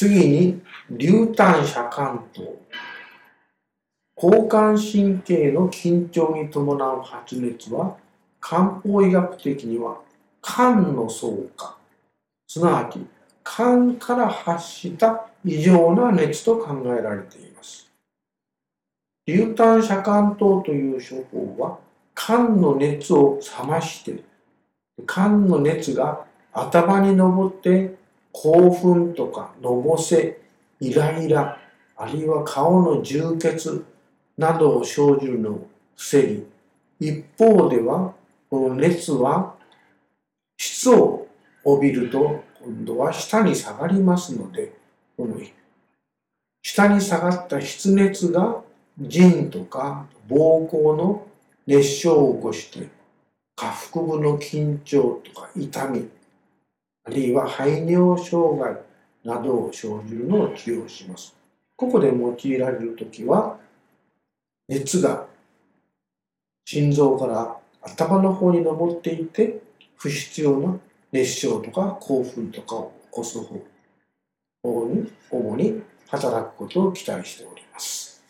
次に、流炭遮関等。交感神経の緊張に伴う発熱は、漢方医学的には肝の相加、すなわち肝から発した異常な熱と考えられています。流炭遮関等という処方は、肝の熱を冷まして、肝の熱が頭に上って興奮とかのぼせ、イライラ、あるいは顔の充血などを生じるのを防ぎ、一方では、この熱は質を帯びると今度は下に下がりますので、この下に下がった湿熱が腎とか膀胱の熱傷を起こして下腹部の緊張とか痛みあるいは排尿障害などを生じるのを治療します。ここで用いられるときは熱が心臓から頭の方に上っていて不必要な熱傷とか興奮とかを起こす方に主に働くことを期待しております。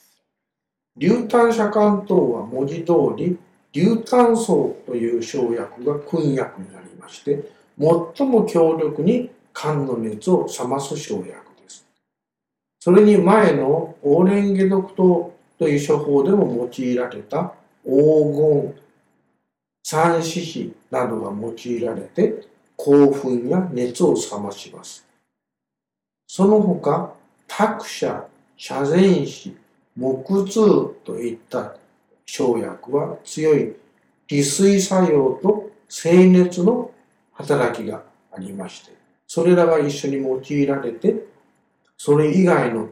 流炭遮関等は文字通り流炭素という生薬が君薬になりまして最も強力に肝の熱を冷ます生薬です。それに前のオーレンゲ毒糖という処方でも用いられた黄金、三四子などが用いられて興奮や熱を冷まします。その他、託舎、遮前子、木痛といった生薬は強い利水作用と静熱の働きがありまして、それらが一緒に用いられて、それ以外の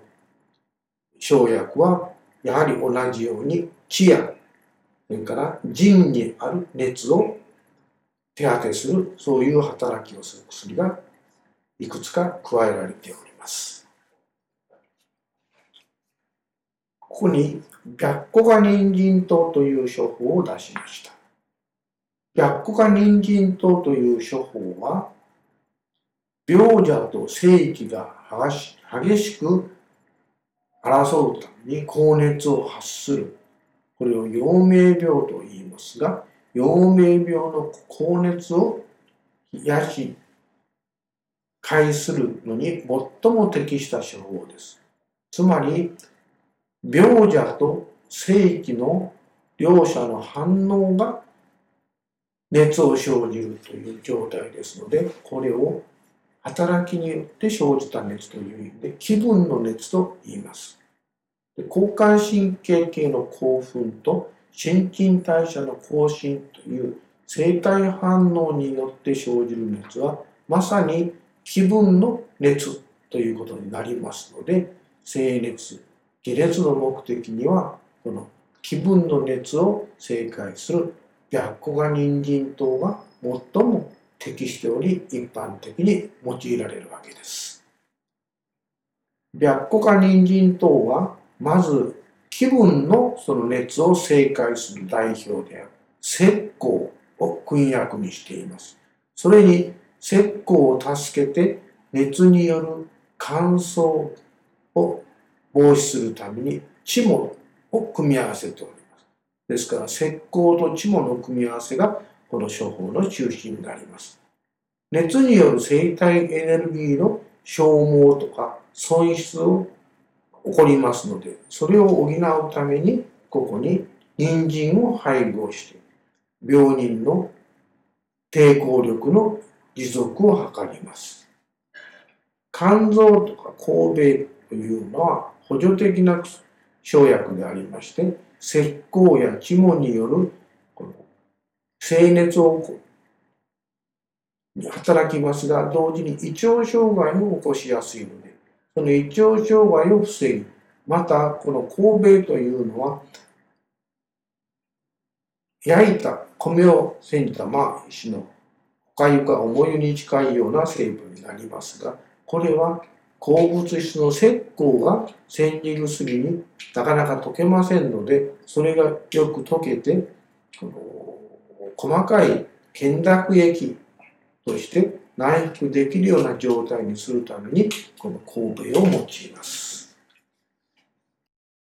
生薬はやはり同じように気や、それから腎にある熱を手当てする、そういう働きをする薬がいくつか加えられております。ここに白虎化人参糖という処方を出しました。白虎化人参糖という処方は、病者と正気が激しく争うために高熱を発する。これを陽明病と言いますが、陽明病の高熱を癒し、解するのに最も適した処方です。つまり、病者と正気の両者の反応が熱を生じるという状態ですので、これを働きによって生じた熱という意味で気分の熱と言います。交感神経系の興奮と新陳代謝の更新という生体反応によって生じる熱はまさに気分の熱ということになりますので静熱下熱の目的にはこの気分の熱を正解する白虎が人参糖が最も適しており一般的に用いられるわけです。白虎か人参糖はまず気分のその熱を正解する代表である石膏を君役にしています。それに石膏を助けて熱による乾燥を防止するために地物を組み合わせており。ですから石膏と地物の組み合わせがこの処方の中心になります。熱による生体エネルギーの消耗とか損失を起こりますので、それを補うために、ここに人参を配合して、病人の抵抗力の持続を図ります。肝臓とか神戸というのは補助的な生薬でありまして、石膏や肝によるこの静熱を働きますが、同時に胃腸障害も起こしやすいので、その胃腸障害を防ぎ、またこの神戸というのは、焼いた米を煎じたまあ石の他ゆか重湯に近いような成分になりますが、これは鉱物質の石膏が煎じるぎになかなか溶けませんので、それがよく溶けて、この細かい懸濁液として内服できるような状態にするためにこの神戸を用います。